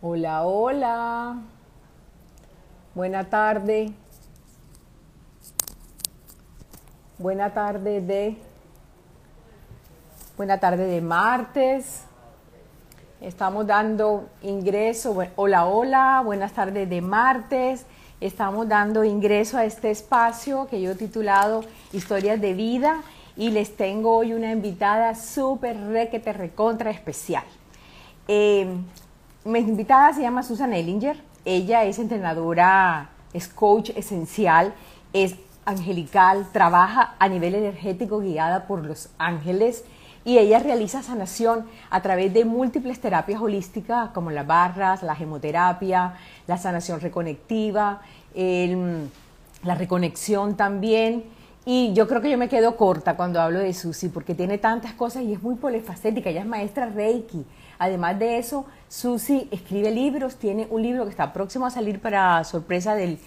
Hola, hola. Buena tarde. Buena tarde de Buena tarde de martes. Estamos dando ingreso. Hola, hola. Buenas tardes de martes. Estamos dando ingreso a este espacio que yo he titulado Historias de Vida y les tengo hoy una invitada súper requete recontra especial. Eh, mi invitada se llama Susan Ellinger. Ella es entrenadora, es coach esencial, es angelical, trabaja a nivel energético guiada por los ángeles y ella realiza sanación a través de múltiples terapias holísticas como las barras, la gemoterapia, la sanación reconectiva, la reconexión también. Y yo creo que yo me quedo corta cuando hablo de Susi porque tiene tantas cosas y es muy polifacética. Ella es maestra Reiki, Además de eso, Susi escribe libros, tiene un libro que está próximo a salir para sorpresa del,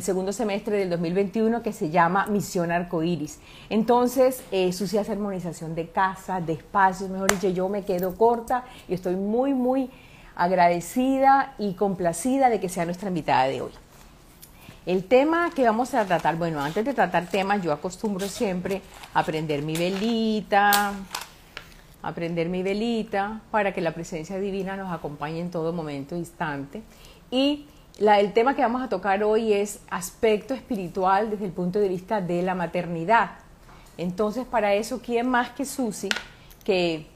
segundo semestre del 2021 que se llama Misión Arcoiris. Entonces, eh, Susi hace armonización de casa, de espacios, mejor dicho, yo me quedo corta y estoy muy, muy agradecida y complacida de que sea nuestra invitada de hoy. El tema que vamos a tratar, bueno, antes de tratar temas, yo acostumbro siempre a prender mi velita, a prender mi velita para que la presencia divina nos acompañe en todo momento, instante. Y el tema que vamos a tocar hoy es aspecto espiritual desde el punto de vista de la maternidad. Entonces, para eso, ¿quién más que Susi, que,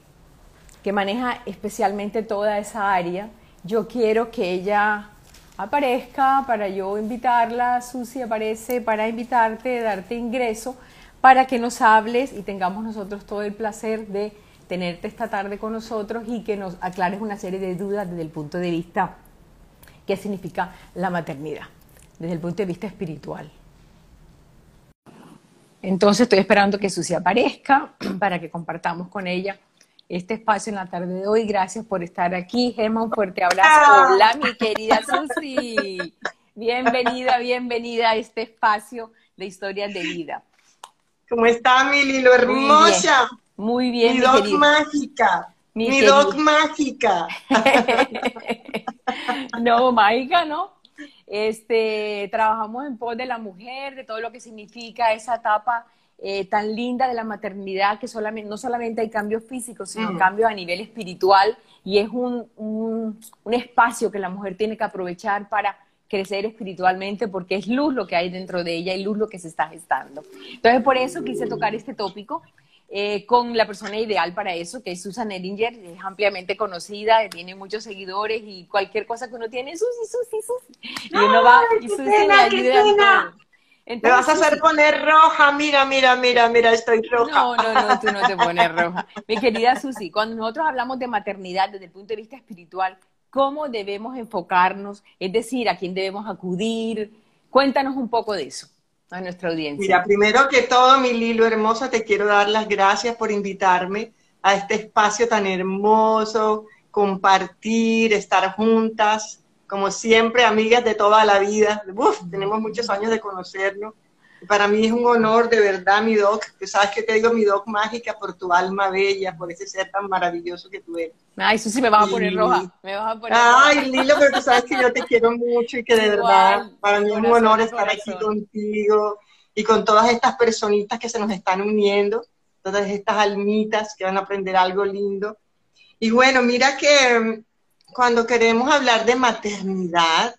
que maneja especialmente toda esa área? Yo quiero que ella aparezca para yo invitarla. Susi aparece para invitarte, darte ingreso, para que nos hables y tengamos nosotros todo el placer de tenerte esta tarde con nosotros y que nos aclares una serie de dudas desde el punto de vista qué significa la maternidad, desde el punto de vista espiritual. Entonces estoy esperando que Susi aparezca para que compartamos con ella este espacio en la tarde de hoy. Gracias por estar aquí. Gemma, un fuerte abrazo. Ah. Hola, mi querida Susi. Bienvenida, bienvenida a este espacio de historias de vida. ¿Cómo está mi Lilo hermosa? Muy bien. Mi, dog mágica. Mi, dog mágica. no, mágica, ¿no? Este, trabajamos en pos de la mujer, de todo lo que significa esa etapa eh, tan linda de la maternidad, que solamente, no solamente hay cambios físicos, sino mm. cambios a nivel espiritual, y es un, un, un espacio que la mujer tiene que aprovechar para crecer espiritualmente porque es luz lo que hay dentro de ella y luz lo que se está gestando. Entonces, por eso quise tocar este tópico eh, con la persona ideal para eso, que es Susan Ellinger, es ampliamente conocida, tiene muchos seguidores y cualquier cosa que uno tiene, Susi, Susi, Susi. Y uno va y Susi pena, ayuda Me vas a hacer poner roja, mira, mira, mira, mira, estoy roja. No, no, no, tú no te pones roja. Mi querida Susi, cuando nosotros hablamos de maternidad desde el punto de vista espiritual, ¿cómo debemos enfocarnos? Es decir, ¿a quién debemos acudir? Cuéntanos un poco de eso a nuestra audiencia. Mira, primero que todo, mi Lilo hermosa, te quiero dar las gracias por invitarme a este espacio tan hermoso, compartir, estar juntas, como siempre, amigas de toda la vida. Uf, tenemos muchos años de conocernos. Para mí es un honor, de verdad, mi doc. Tú sabes que te digo mi doc mágica por tu alma bella, por ese ser tan maravilloso que tú eres. Ay, eso sí me vas a poner roja. Me vas a poner Ay, Lilo, pero tú sabes que yo te quiero mucho y que de verdad para mí es un honor estar aquí contigo y con todas estas personitas que se nos están uniendo, todas estas almitas que van a aprender algo lindo. Y bueno, mira que mm, cuando queremos hablar de maternidad,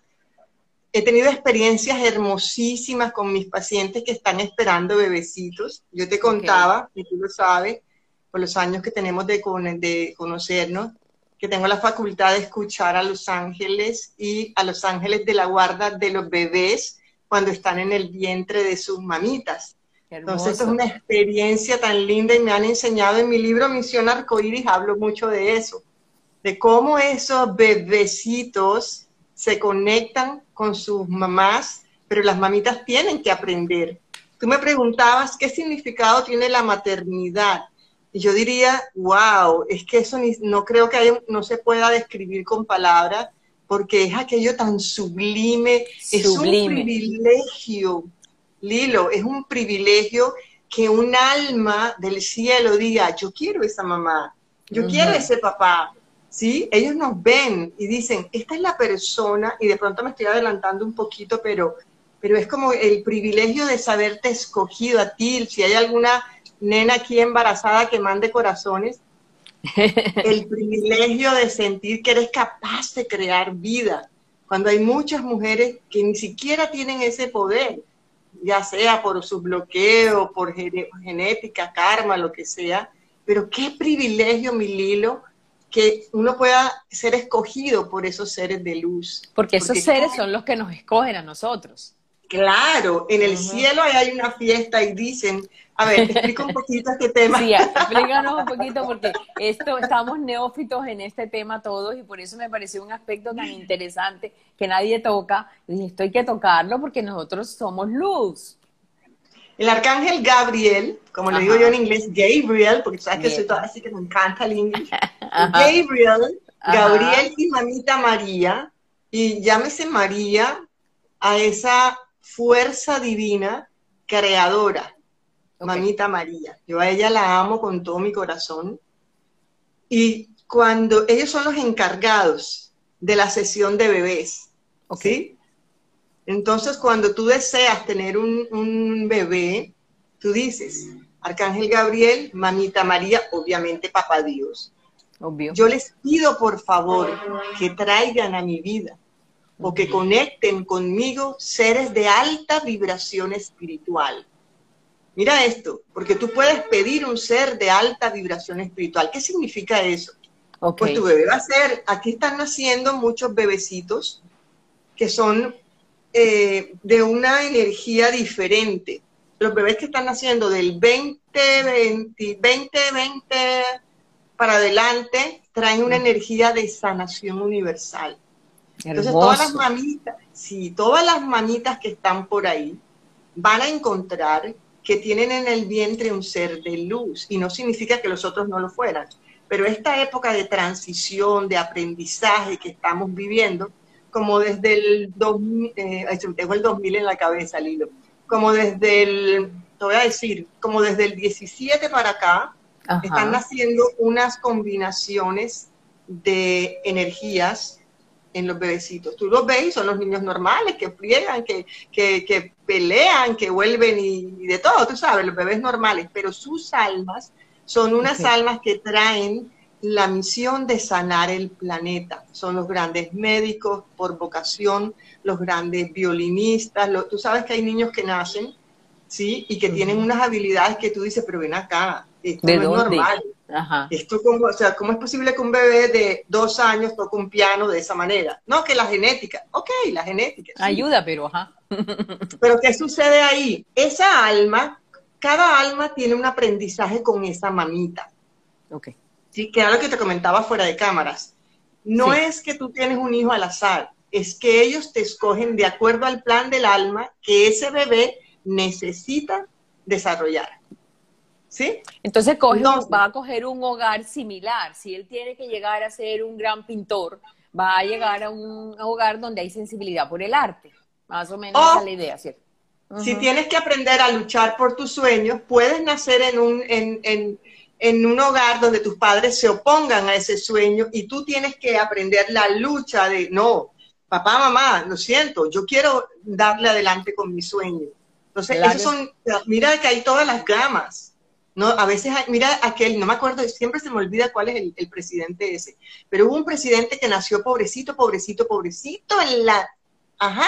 he tenido experiencias hermosísimas con mis pacientes que están esperando bebecitos. Yo te contaba, y tú lo sabes, por los años que tenemos de, de conocernos, que tengo la facultad de escuchar a los ángeles y a los ángeles de la guarda de los bebés cuando están en el vientre de sus mamitas. Entonces, es una experiencia tan linda y me han enseñado en mi libro Misión Arcoíris, hablo mucho de eso, de cómo esos bebecitos se conectan con sus mamás, pero las mamitas tienen que aprender. Tú me preguntabas qué significado tiene la maternidad. Y yo diría, wow, es que eso no creo que no se pueda describir con palabras, porque es aquello tan sublime, es un privilegio, Lilo, es un privilegio que un alma del cielo diga, yo quiero esa mamá, yo quiero ese papá, ¿sí? Ellos nos ven y dicen, esta es la persona, y de pronto me estoy adelantando un poquito, pero, pero es como el privilegio de saberte escogido a ti, si hay alguna nena aquí embarazada que mande corazones, el privilegio de sentir que eres capaz de crear vida, cuando hay muchas mujeres que ni siquiera tienen ese poder, ya sea por su bloqueo, por genética, karma, lo que sea, pero qué privilegio, mi Lilo, que uno pueda ser escogido por esos seres de luz. Porque esos seres son los que nos escogen a nosotros. Claro, en el cielo hay una fiesta y dicen, a ver, explica un poquito este tema. Sí, explícanos un poquito porque esto estamos neófitos en este tema todos y por eso me pareció un aspecto tan interesante que nadie toca. Y esto hay que tocarlo porque nosotros somos luz. El arcángel Gabriel, como le digo yo en inglés, Gabriel, porque sabes que soy toda así que me encanta el inglés. Gabriel, Gabriel y mamita María, y llámese María a esa fuerza divina creadora, mamita María. Yo a ella la amo con todo mi corazón. Y cuando ellos son los encargados de la sesión de bebés, ¿sí? Entonces, cuando tú deseas tener un, bebé, tú dices, Arcángel Gabriel, mamita María, obviamente Papá Dios. Obvio. Yo les pido por favor que traigan a mi vida o que conecten conmigo seres de alta vibración espiritual. Mira esto, porque tú puedes pedir un ser de alta vibración espiritual. ¿Qué significa eso? Pues tu bebé va a ser, aquí están naciendo muchos bebecitos que son eh, de una energía diferente. Los bebés que están naciendo del 2020, 2020 para adelante traen una energía de sanación universal. Entonces todas las mamitas, sí, todas las mamitas que están por ahí van a encontrar que tienen en el vientre un ser de luz y no significa que los otros no lo fueran, pero esta época de transición, de aprendizaje que estamos viviendo, como desde el 2000, eh, tengo el 2000 en la cabeza, Lilo, como desde el, te voy a decir, como desde el 17 para acá, están naciendo unas combinaciones de energías en los bebecitos. Tú los ves son los niños normales que friegan, que, que, pelean, que vuelven y, de todo, tú sabes, los bebés normales, pero sus almas son unas almas que traen la misión de sanar el planeta. Son los grandes médicos por vocación, los grandes violinistas. tú sabes que hay niños que nacen, ¿sí? Y que tienen unas habilidades que tú dices, pero ven acá, esto no es normal. Esto como, o sea, ¿cómo es posible que un bebé de dos años toque un piano de esa manera? No, que la genética. Ok, la genética. Ayuda, pero ajá. pero ¿qué sucede ahí? Esa alma, cada alma tiene un aprendizaje con esa mamita. Ok. Sí, que era lo que te comentaba fuera de cámaras. No es que tú tienes un hijo al azar, es que ellos te escogen de acuerdo al plan del alma que ese bebé necesita desarrollar. ¿Sí? Entonces va a coger un hogar similar. Si él tiene que llegar a ser un gran pintor, va a llegar a un hogar donde hay sensibilidad por el arte. Más o menos esa es la idea, ¿cierto? Si tienes que aprender a luchar por tus sueños, puedes nacer en un, en, en un hogar donde tus padres se opongan a ese sueño y tú tienes que aprender la lucha de, no, papá, mamá, lo siento, yo quiero darle adelante con mi sueño. Entonces, esos son, mira que hay todas las gamas. No, a veces, mira aquel, no me acuerdo, siempre se me olvida cuál es el, presidente ese, pero hubo un presidente que nació pobrecito, pobrecito, pobrecito en la... Ajá.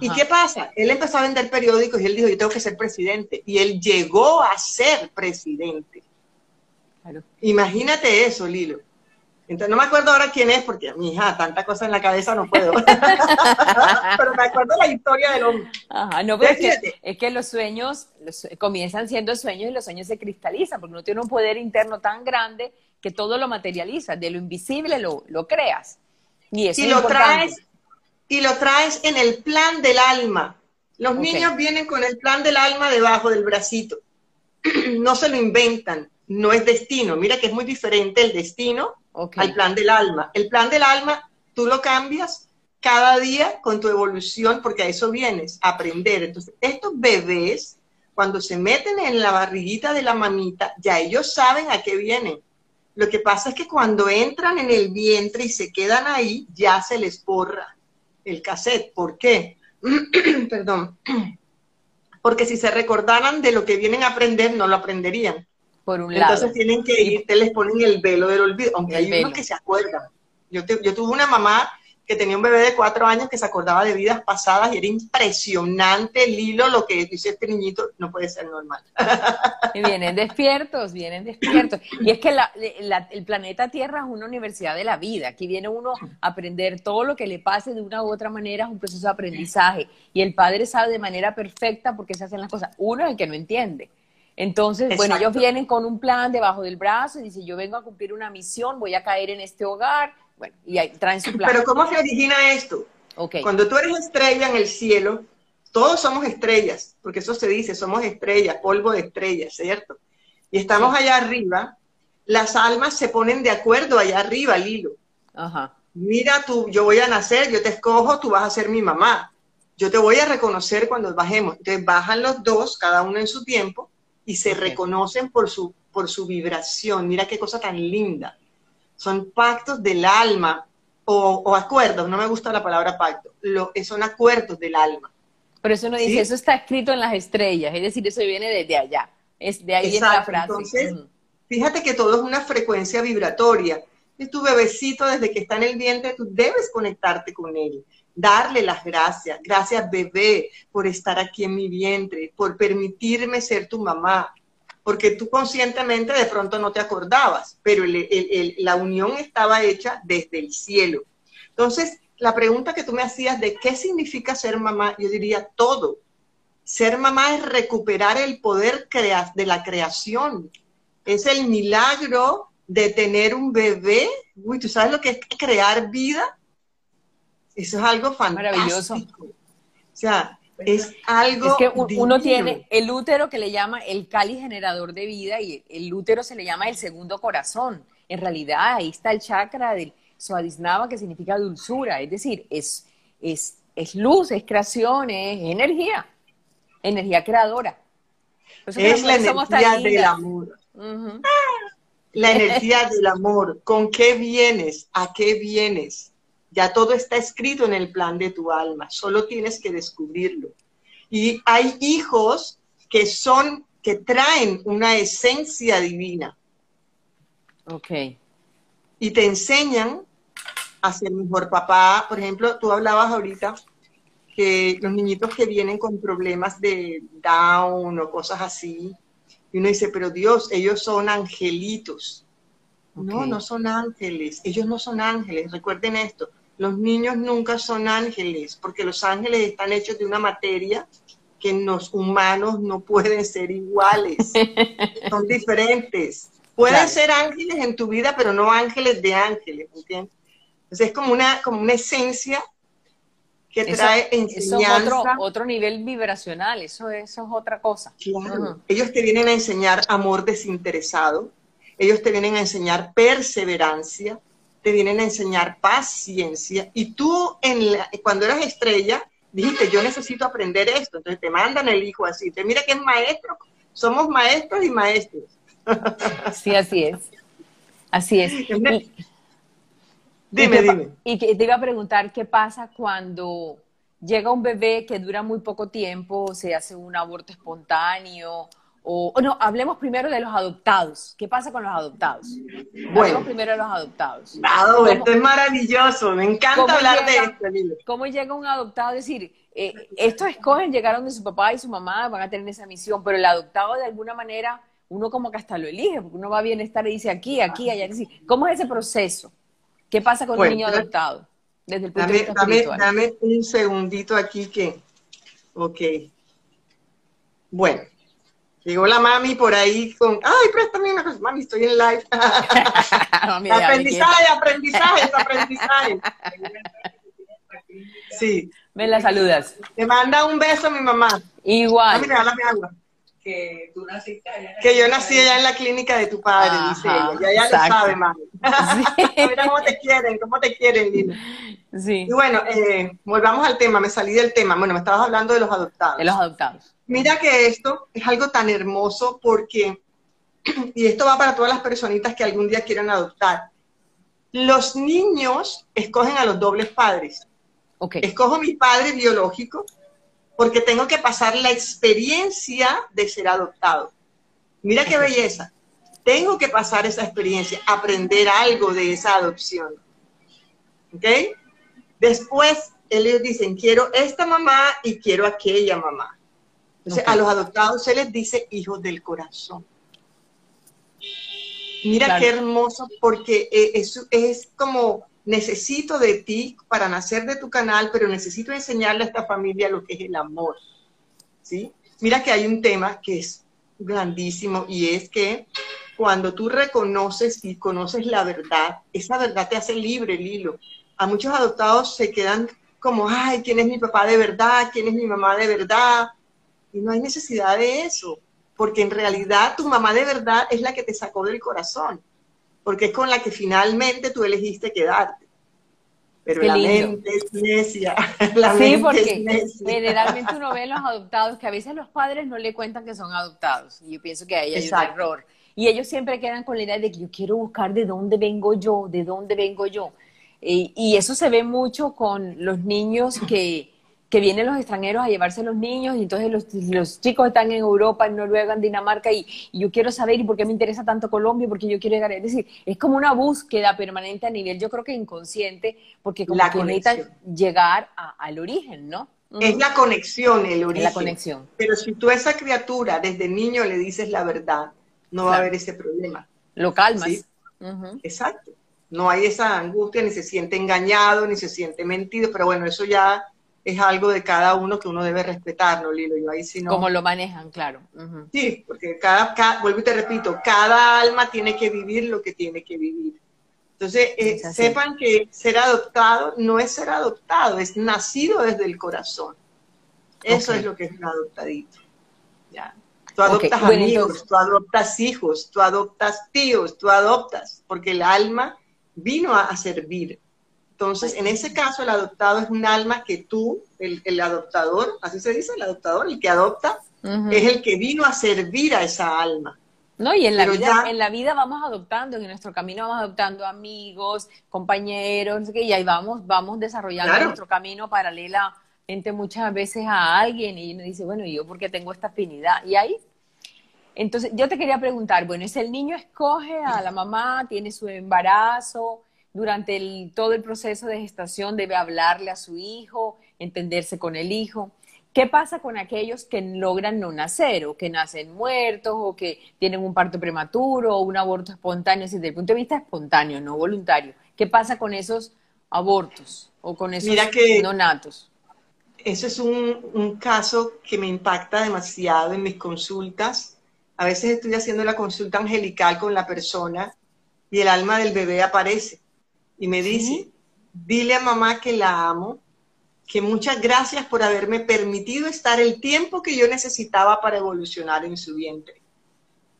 ¿Y qué pasa? Él empezó a vender periódicos y él dijo, yo tengo que ser presidente. Y él llegó a ser presidente. Imagínate eso, Lilo. Entonces, no me acuerdo ahora quién es, porque mi hija, tanta cosa en la cabeza no puedo. pero me acuerdo la historia del hombre. Ajá, no, pero es que, los sueños comienzan siendo sueños y los sueños se cristalizan, porque uno tiene un poder interno tan grande que todo lo materializa, de lo invisible lo, creas. Y, eso lo traes Y lo traes en el plan del alma. Los niños vienen con el plan del alma debajo del bracito. no se lo inventan, no es destino. Mira que es muy diferente el destino al plan del alma. El plan del alma, tú lo cambias cada día con tu evolución, porque a eso vienes, a aprender. Entonces, estos bebés, cuando se meten en la barriguita de la mamita, ya ellos saben a qué vienen. Lo que pasa es que cuando entran en el vientre y se quedan ahí, ya se les borra el cassette. ¿Por qué? Perdón. Porque si se recordaran de lo que vienen a aprender, no lo aprenderían. Por un lado. Entonces tienen que ir, te les ponen el velo del olvido, aunque hay unos que se acuerdan. Yo, yo tuve una mamá que tenía un bebé de cuatro años que se acordaba de vidas pasadas y era impresionante el hilo, lo que dice este niñito, no puede ser normal. Y vienen despiertos, vienen despiertos. Y es que el planeta Tierra es una universidad de la vida. Aquí viene uno a aprender todo lo que le pase de una u otra manera, es un proceso de aprendizaje. Y el padre sabe de manera perfecta por qué se hacen las cosas. Uno es el que no entiende. Entonces, bueno, ellos vienen con un plan debajo del brazo y dicen, yo vengo a cumplir una misión, voy a caer en este hogar, bueno, y ahí traen su plan. Pero ¿cómo se origina esto? Okay. Cuando tú eres estrella en el cielo, todos somos estrellas, porque eso se dice, somos estrellas, polvo de estrellas, ¿cierto? Y estamos allá arriba, las almas se ponen de acuerdo allá arriba, Lilo. Ajá. Mira tú, yo voy a nacer, yo te escojo, tú vas a ser mi mamá. Yo te voy a reconocer cuando bajemos. Entonces bajan los dos, cada uno en su tiempo, y se reconocen por su, por su vibración. Mira qué cosa tan linda. Son pactos del alma o, acuerdos, no me gusta la palabra pacto, lo, son acuerdos del alma. Por eso uno dice, eso está escrito en las estrellas, es decir, eso viene desde allá, es de ahí viene la frase. Entonces, fíjate que todo es una frecuencia vibratoria. Y tu bebecito, desde que está en el vientre, tú debes conectarte con él, darle las gracias. Gracias, bebé, por estar aquí en mi vientre, por permitirme ser tu mamá, porque tú conscientemente de pronto no te acordabas, pero la unión estaba hecha desde el cielo. Entonces, la pregunta que tú me hacías de qué significa ser mamá, yo diría todo. Ser mamá es recuperar el poder de la creación. Es el milagro de tener un bebé. Uy, ¿tú sabes lo que es crear vida? Eso es algo fantástico. Maravilloso. O sea, es algo. Es que uno tiene el útero que le llama el cáliz generador de vida y el útero se le llama el segundo corazón. En realidad, ahí está el chakra del Swadhisnava que significa dulzura, es decir, es, es, es luz, es creación, es energía, energía creadora. Es la energía del amor. La energía del amor. ¿Con qué vienes? ¿A qué vienes? Ya todo está escrito en el plan de tu alma, solo tienes que descubrirlo. Y hay hijos que son, que traen una esencia divina. Ok. Y te enseñan a ser mejor papá. Por ejemplo, tú hablabas ahorita que los niñitos que vienen con problemas de Down o cosas así, y uno dice, pero Dios, ellos son angelitos. No, no son ángeles, ellos no son ángeles, recuerden esto, los niños nunca son ángeles, porque los ángeles están hechos de una materia que los humanos no pueden ser iguales, son diferentes. Pueden ser ángeles en tu vida, pero no ángeles de ángeles, ¿entiendes? Entonces es como una, como una esencia que trae enseñanza. Eso es otro, nivel vibracional, eso, eso es otra cosa. Ellos te vienen a enseñar amor desinteresado, ellos te vienen a enseñar perseverancia, te vienen a enseñar paciencia y tú en cuando eras estrella dijiste, yo necesito aprender esto, entonces te mandan el hijo así, te mira que es maestro, somos maestros y maestros. Sí, así es. Así es. dime, dime. Y te iba a preguntar qué pasa cuando llega un bebé que dura muy poco tiempo, se hace un aborto espontáneo o, no, hablemos primero de los adoptados. ¿Qué pasa con los adoptados? Bueno, hablemos primero de los adoptados. Esto es maravilloso, me encanta hablar de esto. ¿Cómo llega un adoptado? Es decir, eh, estos escogen, llegaron de su papá y su mamá, van a tener esa misión, pero el adoptado de alguna manera, uno como que hasta lo elige, porque uno va a bienestar y dice aquí, aquí, allá. ¿Cómo es ese proceso? ¿Qué pasa con un niño adoptado? Desde el punto dame, de vista dame, dame un segundito aquí que, ok. Bueno, Llegó la mami por ahí con, ay, préstame una cosa, mami, estoy en live. aprendizaje, aprendizaje, aprendizaje. sí. Me la saludas. Te manda un beso mi mamá. Igual. Mami, regálame agua. Que tú naciste allá. Que yo nací allá en la clínica de tu padre, dice ella. Ya ella lo sabe, mami. Mira cómo te quieren, cómo te quieren, Lina. Sí. Y bueno, eh, volvamos al tema, me salí del tema. Bueno, me estabas hablando de los adoptados. De los adoptados. Mira que esto es algo tan hermoso porque y esto va para todas las personitas que algún día quieran adoptar. Los niños escogen a los dobles padres. Okay. Escojo mi padre biológico porque tengo que pasar la experiencia de ser adoptado. Mira qué belleza. Tengo que pasar esa experiencia, aprender algo de esa adopción. ¿Ok? Después ellos dicen, quiero esta mamá y quiero aquella mamá. Entonces a los adoptados se les dice hijos del corazón. Mira qué hermoso, porque eh, es, es como necesito de ti para nacer de tu canal, pero necesito enseñarle a esta familia lo que es el amor. ¿sí? Mira que hay un tema que es grandísimo y es que cuando tú reconoces y conoces la verdad, esa verdad te hace libre, Lilo. A muchos adoptados se quedan como, ay, ¿quién es mi papá de verdad? ¿Quién es mi mamá de verdad? Y no hay necesidad de eso porque en realidad tu mamá de verdad es la que te sacó del corazón, porque es con la que finalmente tú elegiste quedarte. Pero la mente es necia. La sí, porque generalmente uno ve los adoptados que a veces los padres no le cuentan que son adoptados. Y yo pienso que ahí hay un error. Y ellos siempre quedan con la idea de que yo quiero buscar de dónde vengo yo, de dónde vengo yo. y eso se ve mucho con los niños que, que vienen los extranjeros a llevarse a los niños y entonces los, chicos están en Europa, en Noruega, en Dinamarca y, yo quiero saber y por qué me interesa tanto Colombia y por qué yo quiero llegar. Es decir, es como una búsqueda permanente a nivel, yo creo que inconsciente, porque como que necesitan llegar al origen, ¿no? Es la conexión, el origen. la conexión. Pero si tú a esa criatura desde niño le dices la verdad, no va a haber ese problema. Lo calmas. Exacto. No hay esa angustia, ni se siente engañado, ni se siente mentido, pero bueno, eso ya es algo de cada uno que uno debe respetarlo, Lilo. Yo ahí sí no... Como lo manejan, claro. Sí, porque cada, vuelvo y te repito, cada alma tiene que vivir lo que tiene que vivir. Entonces, eh, sepan que ser adoptado no es ser adoptado, es nacido desde el corazón. Eso es lo que es un adoptadito. ¿ya? Tú adoptas amigos, tú adoptas hijos, tú adoptas tíos, tú adoptas, porque el alma vino a servir. Entonces, en ese caso, el adoptado es un alma que tú, el, adoptador, así se dice, el adoptador, el que adopta, es el que vino a servir a esa alma. No, y en la, vida, en la vida vamos adoptando, en nuestro camino vamos adoptando amigos, compañeros, y ahí vamos, vamos desarrollando nuestro camino paralelamente muchas veces a alguien, y uno dice, bueno, ¿y yo por qué tengo esta afinidad? Y ahí entonces, yo te quería preguntar, bueno, si el niño escoge a la mamá, tiene su embarazo, durante todo el proceso de gestación debe hablarle a su hijo, entenderse con el hijo. ¿Qué pasa con aquellos que logran no nacer o que nacen muertos o que tienen un parto prematuro o un aborto espontáneo, desde el punto de vista espontáneo, no voluntario? ¿Qué pasa con esos abortos o con esos Mira que no natos? Ese es un, un caso que me impacta demasiado en mis consultas. A veces estoy haciendo la consulta angelical con la persona y el alma del bebé aparece y me dice, dile a mamá que la amo, que muchas gracias por haberme permitido estar el tiempo que yo necesitaba para evolucionar en su vientre.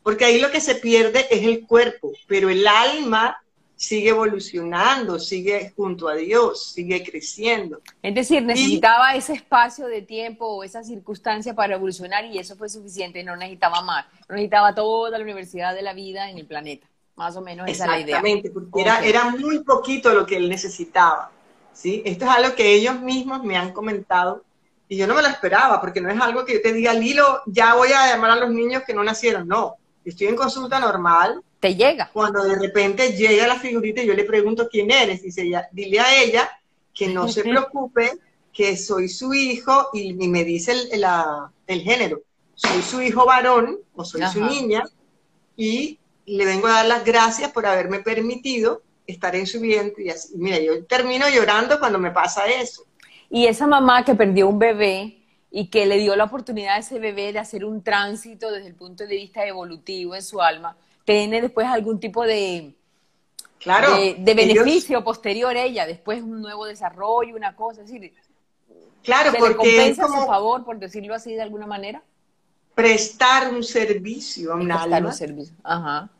Porque ahí lo que se pierde es el cuerpo, pero el alma sigue evolucionando, sigue junto a Dios, sigue creciendo. Es decir, necesitaba ese espacio de tiempo o esa circunstancia para evolucionar y eso fue suficiente, no necesitaba más, no necesitaba toda la universidad de la vida en el planeta. Más o menos esa es la idea. Exactamente, porque era, era muy poquito lo que él necesitaba. ¿sí? Esto es algo que ellos mismos me han comentado y yo no me lo esperaba, porque no es algo que yo te diga, Lilo, ya voy a llamar a los niños que no nacieron. No, estoy en consulta normal. Te llega. Cuando de repente llega la figurita y yo le pregunto quién eres, dice ella, dile a ella que no se preocupe, que soy su hijo y, me dice el, el, género. Soy su hijo varón o soy su niña y le vengo a dar las gracias por haberme permitido estar en su vientre y así. Mira, yo termino llorando cuando me pasa eso. Y esa mamá que perdió un bebé y que le dio la oportunidad a ese bebé de hacer un tránsito desde el punto de vista evolutivo en su alma, tiene después algún tipo de, claro, de, beneficio posterior a ella, después un nuevo desarrollo, una cosa, es decir, claro, ¿se porque le compensa a su favor, por decirlo así de alguna manera? Prestar un servicio a un prestar un servicio, ajá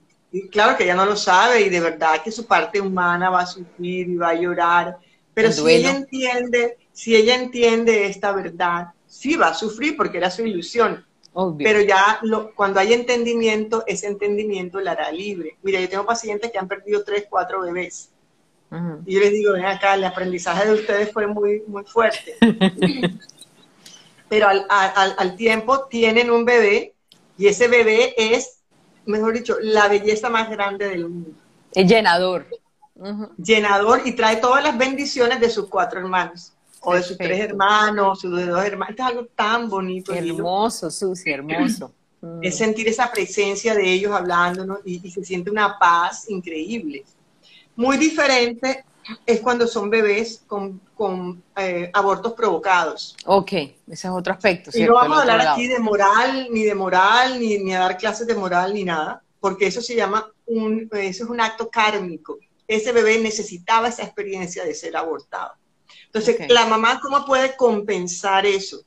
claro que ella no lo sabe y de verdad que su parte humana va a sufrir y va a llorar, pero si ella entiende, si ella entiende esta verdad, sí va a sufrir porque era su ilusión. Pero ya lo, cuando hay entendimiento, ese entendimiento la hará libre. Mira, yo tengo pacientes que han perdido tres, cuatro bebés. Y yo les digo, ven acá, el aprendizaje de ustedes fue muy, muy fuerte. Pero al, al, al tiempo tienen un bebé y ese bebé es, mejor dicho, la belleza más grande del mundo. Es llenador. Llenador y trae todas las bendiciones de sus cuatro hermanos o de sus tres hermanos, de dos hermanos. es algo tan bonito. Hermoso, Susi, hermoso. Es sentir esa presencia de ellos hablándonos y, se siente una paz increíble. Muy diferente es cuando son bebés con, con eh, abortos provocados. Ok, ese es otro aspecto. Y no vamos a hablar aquí de moral, ni de moral, ni, ni a dar clases de moral, ni nada, porque eso se llama un, eso es un acto kármico. Ese bebé necesitaba esa experiencia de ser abortado. Entonces, la mamá, ¿cómo puede compensar eso?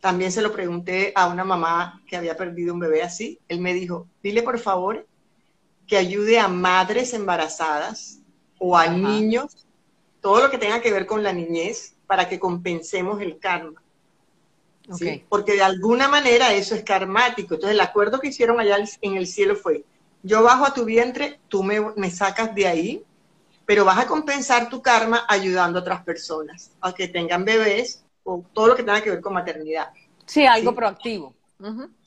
También se lo pregunté a una mamá que había perdido un bebé así. Él me dijo, dile por favor que ayude a madres embarazadas o a niños, todo lo que tenga que ver con la niñez, para que compensemos el karma. Porque de alguna manera eso es karmático. Entonces el acuerdo que hicieron allá en el cielo fue, yo bajo a tu vientre, tú me, me sacas de ahí pero vas a compensar tu karma ayudando a otras personas a que tengan bebés o todo lo que tenga que ver con maternidad. Sí, algo proactivo.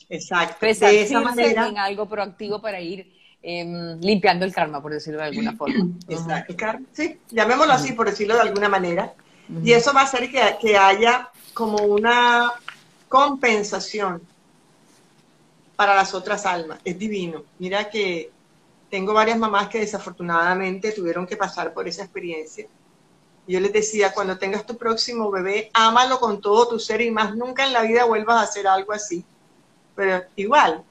Exacto. de esa manera, en algo proactivo para ir em, limpiando el karma, por decirlo de alguna forma. Exacto. Sí, llamémoslo así, por decirlo de alguna manera. Y eso va a hacer que, que haya como una compensación para las otras almas. Es divino. Mira que tengo varias mamás que desafortunadamente tuvieron que pasar por esa experiencia. Yo les decía, cuando tengas tu próximo bebé, ámalo con todo tu ser y más nunca en la vida vuelvas a hacer algo así. Pero igual,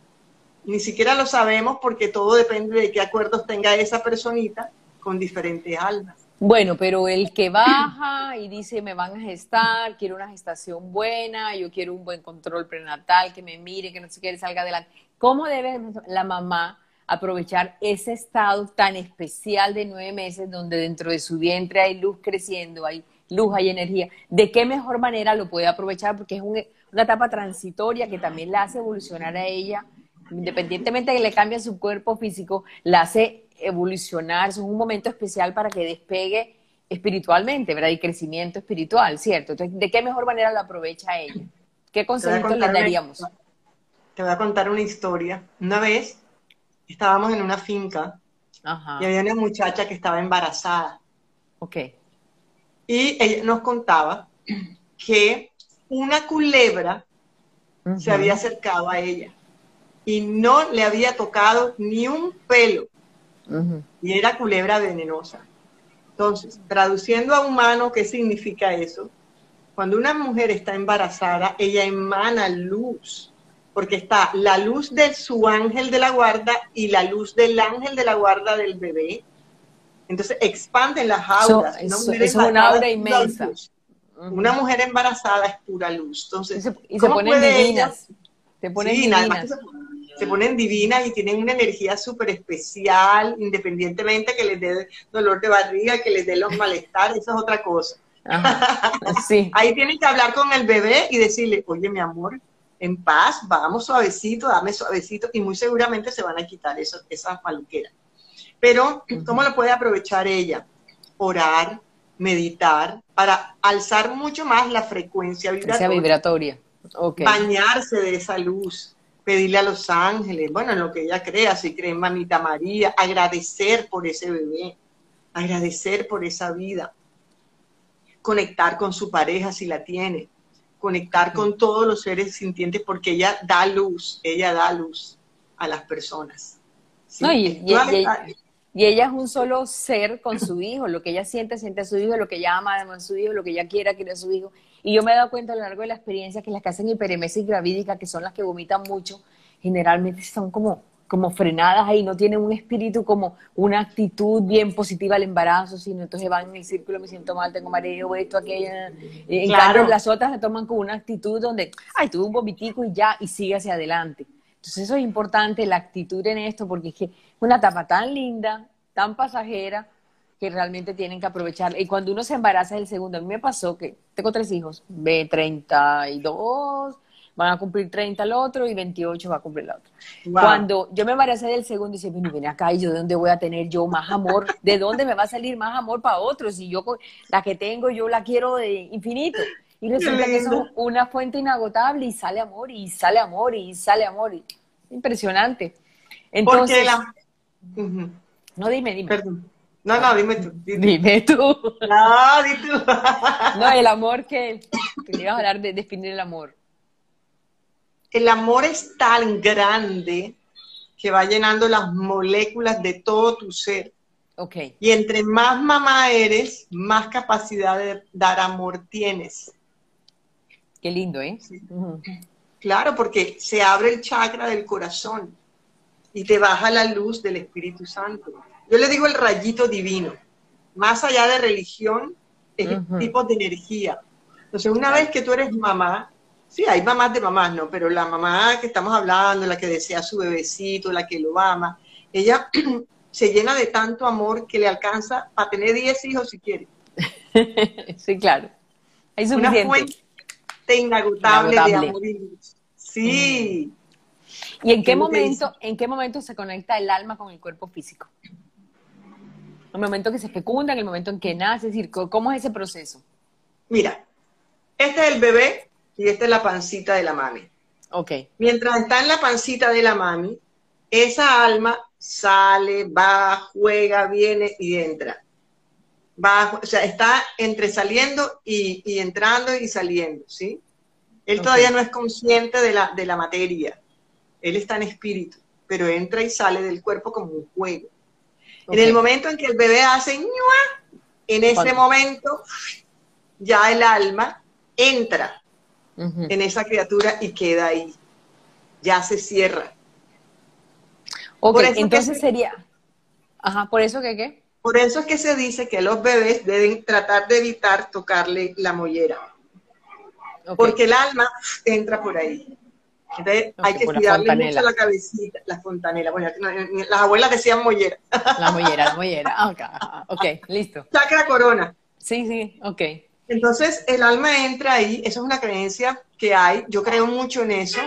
ni siquiera lo sabemos porque todo depende de qué acuerdos tenga esa personita con diferentes almas. Bueno, pero el que baja y dice me van a gestar, quiero una gestación buena, yo quiero un buen control prenatal, que me mire, que no se quiere salga adelante. ¿Cómo debe la mamá aprovechar ese estado tan especial de nueve meses donde dentro de su vientre hay luz creciendo, hay luz, hay energía. ¿De qué mejor manera lo puede aprovechar? Porque es una etapa transitoria que también la hace evolucionar a ella, independientemente de que le cambie su cuerpo físico, la hace evolucionar. Es un momento especial para que despegue espiritualmente, ¿verdad? Y crecimiento espiritual, ¿cierto? Entonces, ¿de qué mejor manera lo aprovecha ella? ¿Qué consejos le daríamos? te voy a contar una historia. Una vez estábamos en una finca y había una muchacha que estaba embarazada. Ok. Y ella nos contaba que una culebra se había acercado a ella y no le había tocado ni un pelo. Y era culebra venenosa. Entonces, traduciendo a humano, ¿qué significa eso? Cuando una mujer está embarazada, ella emana luz porque está la luz de su ángel de la guarda y la luz del ángel de la guarda del bebé. Entonces expanden las auras. es una aura inmensa. Una mujer embarazada es pura luz. Entonces, y se, ponen divinas. se ponen divinas. Se, ponen divinas y tienen una energía súper especial, independientemente que les dé dolor de barriga, que les dé los malestares, eso es otra cosa. sí. Ahí tienen que hablar con el bebé y decirle, oye, mi amor, en paz, vamos suavecito, dame suavecito, y muy seguramente se van a quitar eso, esas maluqueras. Pero, ¿cómo lo puede aprovechar ella? Orar, meditar, para alzar mucho más la frecuencia vibratoria. vibratoria. Bañarse de esa luz, pedirle a los ángeles, bueno, en lo que ella crea, si cree en Mamita María, agradecer por ese bebé, agradecer por esa vida, conectar con su pareja si la tiene, conectar con todos los seres sintientes porque ella da luz, ella da luz a las personas. y, ella es un solo ser con su hijo, lo que ella siente, siente a su hijo, lo que ella ama, ama a su hijo, lo que ella quiera, quiere a su hijo. Y yo me he dado cuenta a lo largo de la experiencia que las que hacen hiperemesis gravídica, que son las que vomitan mucho, generalmente son como como frenadas ahí, no tienen un espíritu como una actitud bien positiva al embarazo, sino entonces van en el círculo, me siento mal, tengo mareo, esto, aquello. En cambio, las otras se toman con una actitud donde, ay, tuve un vomitico y ya, y sigue hacia adelante. Entonces eso es importante, la actitud en esto, porque es que una etapa tan linda, tan pasajera, que realmente tienen que aprovechar. Y cuando uno se embaraza el segundo, a mí me pasó que tengo tres hijos, B32, van a cumplir 30 el otro y 28 va a cumplir la otra. Cuando yo me embaracé del segundo, dice, ven acá, ¿y yo de dónde voy a tener yo más amor? ¿De dónde me va a salir más amor para otros? Si yo la que tengo, yo la quiero de infinito. Y resulta que es una fuente inagotable y sale amor, y sale amor, y sale amor. Impresionante. Entonces, No, dime, dime. Perdón. No, no, dime tú. Dime, tú. No, dime tú. no, el amor que, ibas a hablar de definir el amor. El amor es tan grande que va llenando las moléculas de todo tu ser. Okay. Y entre más mamá eres, más capacidad de dar amor tienes. Qué lindo, ¿eh? Claro, porque se abre el chakra del corazón y te baja la luz del Espíritu Santo. Yo le digo el rayito divino. Más allá de religión, es tipo de energía. Entonces, una vez que tú eres mamá, sí, hay mamás de mamás, ¿no? Pero la mamá que estamos hablando, la que desea su bebecito, la que lo ama, ella se llena de tanto amor que le alcanza para tener 10 hijos si quiere. sí, claro. Hay suficiente. Una fuente inagotable, de amor. Sí. ¿Y en qué momento, en qué momento se conecta el alma con el cuerpo físico? ¿En el momento que se fecunda, en el momento en que nace? Es decir, ¿cómo es ese proceso? Mira, este es el bebé y esta es la pancita de la mami. Ok. Mientras está en la pancita de la mami, esa alma sale, va, juega, viene y entra. Va, o sea, está entre saliendo y, entrando y saliendo, ¿sí? Él todavía no es consciente de la, de la materia. Él está en espíritu, pero entra y sale del cuerpo como un juego. En el momento en que el bebé hace ñua, en ese momento ya el alma entra en esa criatura y queda ahí. Ya se cierra. Ok, entonces sería. Ajá, ¿por eso que qué? Por eso es que se dice que los bebés deben tratar de evitar tocarle la mollera. Porque el alma entra por ahí. Entonces hay que cuidarle mucho la cabecita, la fontanela. Bueno, las abuelas decían mollera. La mollera, la mollera. Ah, ok, listo. Chakra corona. Sí, sí, ok. Entonces el alma entra ahí, eso es una creencia que hay, yo creo mucho en eso,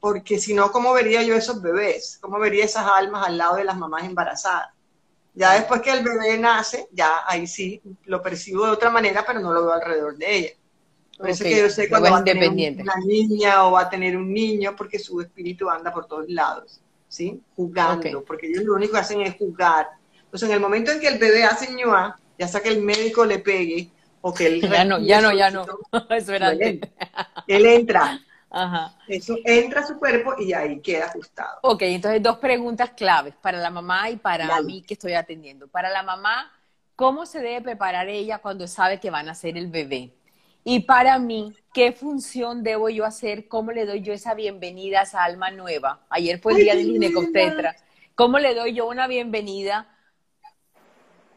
porque si no, ¿cómo vería yo esos bebés? ¿Cómo vería esas almas al lado de las mamás embarazadas? Ya después que el bebé nace, ya ahí sí lo percibo de otra manera, pero no lo veo alrededor de ella. Por eso que yo sé cuando va a tener una niña o va a tener un niño, porque su espíritu anda por todos lados, ¿sí? Jugando, porque ellos lo único que hacen es jugar. Entonces, en el momento en que el bebé hace ñoa, ya sea que el médico le pegue o que él... Ya no, ya no, ya no. Eso era él, él entra. Ajá. Eso entra a su cuerpo y ahí queda ajustado. Ok, entonces dos preguntas claves para la mamá y para mí que estoy atendiendo. Para la mamá, ¿cómo se debe preparar ella cuando sabe que van a ser el bebé? Y para mí, ¿qué función debo yo hacer? ¿Cómo le doy yo esa bienvenida a esa alma nueva? Ayer fue el día del ginecobstetra. ¿Cómo le doy yo una bienvenida?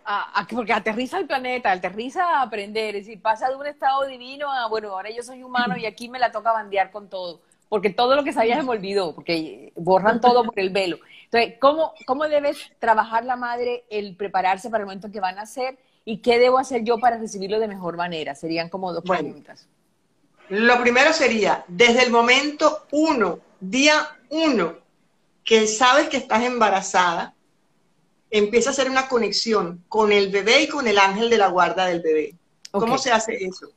A, porque aterriza el planeta, aterriza a aprender, es decir, pasa de un estado divino a, bueno, ahora yo soy humano y aquí me la toca bandear con todo, porque todo lo que sabía se me olvidó, porque borran todo por el velo. Entonces, ¿cómo, cómo debe trabajar la madre el prepararse para el momento que van a hacer? ¿Y qué debo hacer yo para recibirlo de mejor manera? Serían como dos preguntas. Lo primero sería, desde el momento uno, día uno, que sabes que estás embarazada, empieza a hacer una conexión con el bebé y con el ángel de la guarda del bebé. ¿Cómo se hace eso?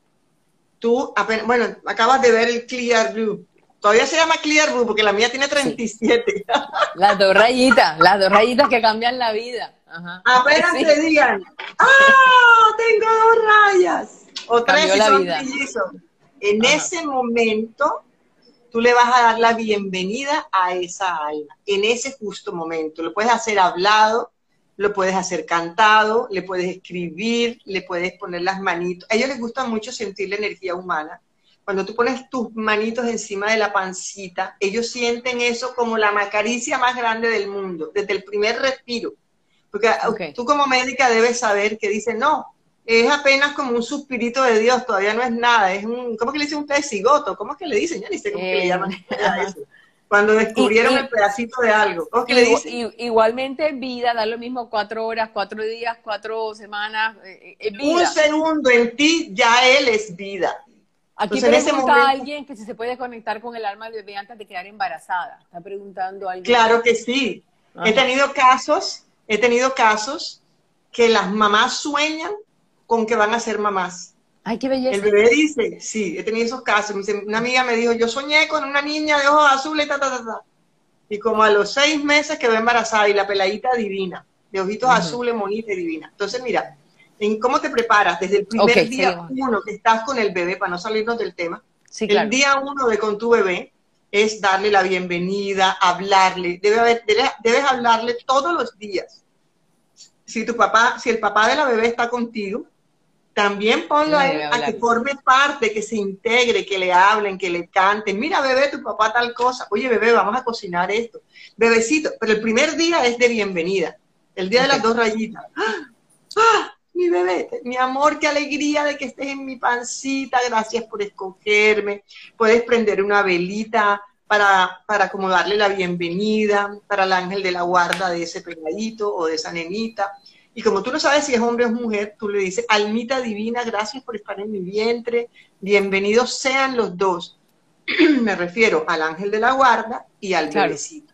Tú, bueno, acabas de ver el Clear Blue. Todavía se llama Clear Blue porque la mía tiene 37. Las dos rayitas, las dos rayitas que cambian la vida. Apenas te digan, ¡ah! Tengo dos rayas. O tres y son En ese momento, tú le vas a dar la bienvenida a esa alma. En ese justo momento. Lo puedes hacer hablado, lo puedes hacer cantado, le puedes escribir, le puedes poner las manitos. A ellos les gusta mucho sentir la energía humana. Cuando tú pones tus manitos encima de la pancita, ellos sienten eso como la macaricia más grande del mundo, desde el primer respiro. Porque tú como médica debes saber que dice, no, es apenas como un suspirito de Dios, todavía no es nada, es un, ¿cómo que le dicen ustedes cigoto? ¿Cómo es que le dicen? Ya ni sé cómo que le llaman a eso. Cuando descubrieron el pedacito de algo. ¿Cómo que le dicen? igualmente vida, da lo mismo cuatro horas, cuatro días, cuatro semanas, eh, Un segundo en ti, ya él es vida. Aquí pregunta alguien que si se puede conectar con el alma del bebé antes de quedar embarazada. Está preguntando alguien. Claro que sí. He tenido casos, he tenido casos que las mamás sueñan con que van a ser mamás. Ay, qué belleza. El bebé dice, sí, he tenido esos casos. Una amiga me dijo, yo soñé con una niña de ojos azules, ta, ta, ta, ta. Y como a los seis meses quedó embarazada y la peladita divina, de ojitos azules, monita y divina. Entonces, mira, en cómo te preparas desde el primer día uno que estás con el bebé, para no salirnos del tema, el día uno de con tu bebé es darle la bienvenida, hablarle, debe haber, debes hablarle todos los días. Si tu papá, si el papá de la bebé está contigo, también ponlo a, a que forme parte, que se integre, que le hablen, que le canten. Mira, bebé, tu papá tal cosa. Oye, bebé, vamos a cocinar esto. Bebecito, pero el primer día es de bienvenida. El día de las dos rayitas. ¡Ah! ¡Ah! Mi bebé, mi amor, qué alegría de que estés en mi pancita, gracias por escogerme. Puedes prender una velita para, para como darle la bienvenida para el ángel de la guarda de ese pegadito o de esa nenita. Y como tú no sabes si es hombre o mujer, tú le dices, almita divina, gracias por estar en mi vientre, bienvenidos sean los dos. Me refiero al ángel de la guarda y al bebecito.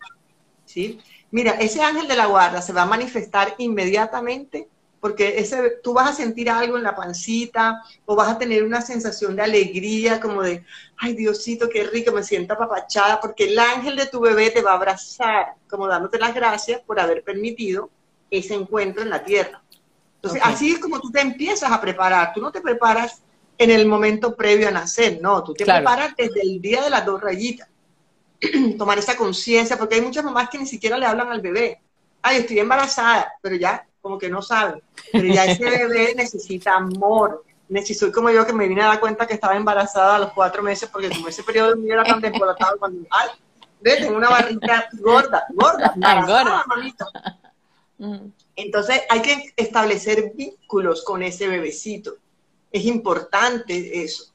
¿sí? Mira, ese ángel de la guarda se va a manifestar inmediatamente porque ese, tú vas a sentir algo en la pancita o vas a tener una sensación de alegría, como de, ay Diosito, qué rico, me siento apapachada, porque el ángel de tu bebé te va a abrazar, como dándote las gracias por haber permitido ese encuentro en la tierra. Entonces, así es como tú te empiezas a preparar. Tú no te preparas en el momento previo a nacer, no, tú te preparas desde el día de las dos rayitas. Tomar esa conciencia, porque hay muchas mamás que ni siquiera le hablan al bebé. Ay, estoy embarazada, pero ya como que no saben. Pero ya ese bebé necesita amor. Soy como yo que me vine a dar cuenta que estaba embarazada a los cuatro meses porque como ese periodo de mi era tan temporatado cuando, ay, ve, tengo una barriga gorda, gorda. Mm. Entonces hay que establecer vínculos con ese bebecito. Es importante eso.